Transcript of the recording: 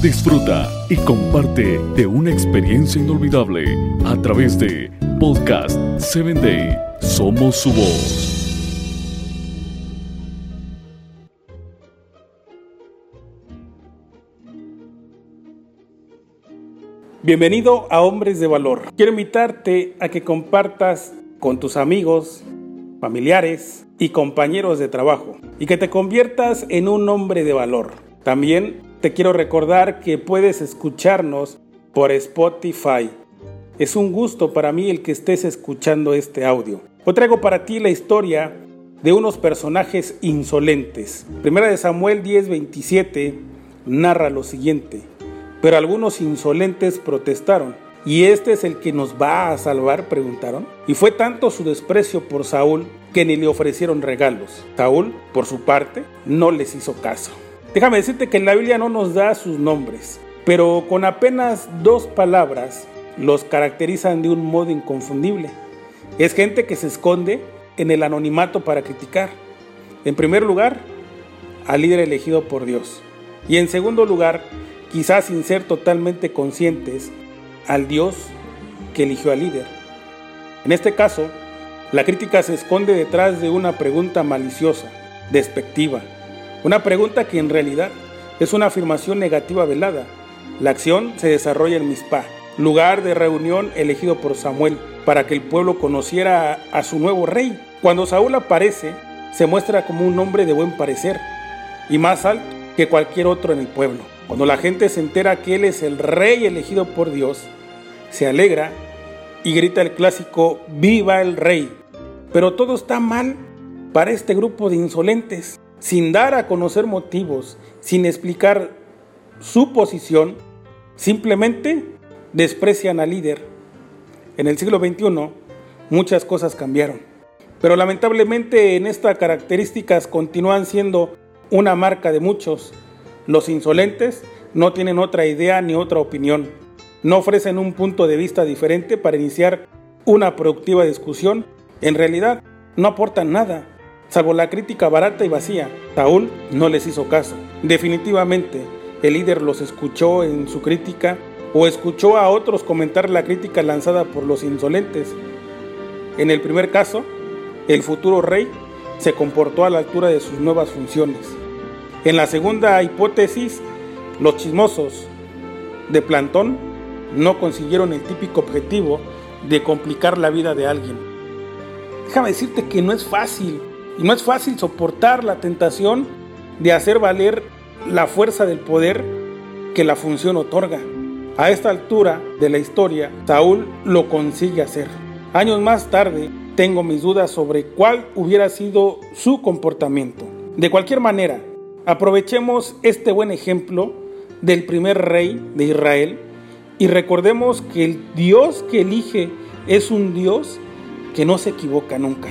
Disfruta y comparte de una experiencia inolvidable a través de Podcast 7 Day. Somos su voz. Bienvenido a Hombres de Valor. Quiero invitarte a que compartas con tus amigos, familiares y compañeros de trabajo y que te conviertas en un hombre de valor. También te quiero recordar que puedes escucharnos por Spotify. Es un gusto para mí el que estés escuchando este audio. Hoy traigo para ti la historia de unos personajes insolentes. Primera de Samuel 10:27 narra lo siguiente. Pero algunos insolentes protestaron. ¿Y este es el que nos va a salvar? preguntaron. Y fue tanto su desprecio por Saúl que ni le ofrecieron regalos. Saúl, por su parte, no les hizo caso. Déjame decirte que la Biblia no nos da sus nombres, pero con apenas dos palabras los caracterizan de un modo inconfundible. Es gente que se esconde en el anonimato para criticar. En primer lugar, al líder elegido por Dios. Y en segundo lugar, quizás sin ser totalmente conscientes, al Dios que eligió al líder. En este caso, la crítica se esconde detrás de una pregunta maliciosa, despectiva, una pregunta que en realidad es una afirmación negativa velada. La acción se desarrolla en Mizpah, lugar de reunión elegido por Samuel para que el pueblo conociera a, a su nuevo rey. Cuando Saúl aparece, se muestra como un hombre de buen parecer y más alto que cualquier otro en el pueblo. Cuando la gente se entera que él es el rey elegido por Dios, se alegra y grita el clásico Viva el rey. Pero todo está mal para este grupo de insolentes. Sin dar a conocer motivos, sin explicar su posición, simplemente desprecian al líder. En el siglo XXI muchas cosas cambiaron, pero lamentablemente en estas características continúan siendo una marca de muchos los insolentes no tienen otra idea ni otra opinión. No ofrecen un punto de vista diferente para iniciar una productiva discusión. En realidad, no aportan nada, salvo la crítica barata y vacía. Saúl no les hizo caso. Definitivamente, el líder los escuchó en su crítica o escuchó a otros comentar la crítica lanzada por los insolentes. En el primer caso, el futuro rey se comportó a la altura de sus nuevas funciones. En la segunda hipótesis, los chismosos de plantón no consiguieron el típico objetivo de complicar la vida de alguien. Déjame decirte que no es fácil, y no es fácil soportar la tentación de hacer valer la fuerza del poder que la función otorga. A esta altura de la historia, Saúl lo consigue hacer. Años más tarde, tengo mis dudas sobre cuál hubiera sido su comportamiento. De cualquier manera, Aprovechemos este buen ejemplo del primer rey de Israel y recordemos que el Dios que elige es un Dios que no se equivoca nunca.